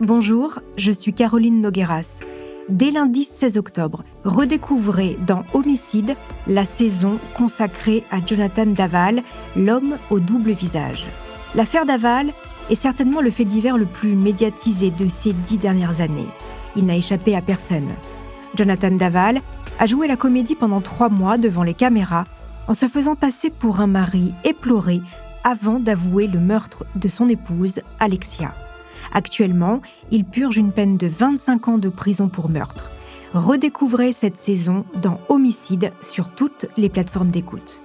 Bonjour, je suis Caroline Nogueras. Dès lundi 16 octobre, redécouvrez dans Homicide la saison consacrée à Jonathan Daval, l'homme au double visage. L'affaire Daval est certainement le fait divers le plus médiatisé de ces dix dernières années. Il n'a échappé à personne. Jonathan Daval a joué la comédie pendant trois mois devant les caméras en se faisant passer pour un mari éploré avant d'avouer le meurtre de son épouse, Alexia. Actuellement, il purge une peine de 25 ans de prison pour meurtre. Redécouvrez cette saison dans Homicide sur toutes les plateformes d'écoute.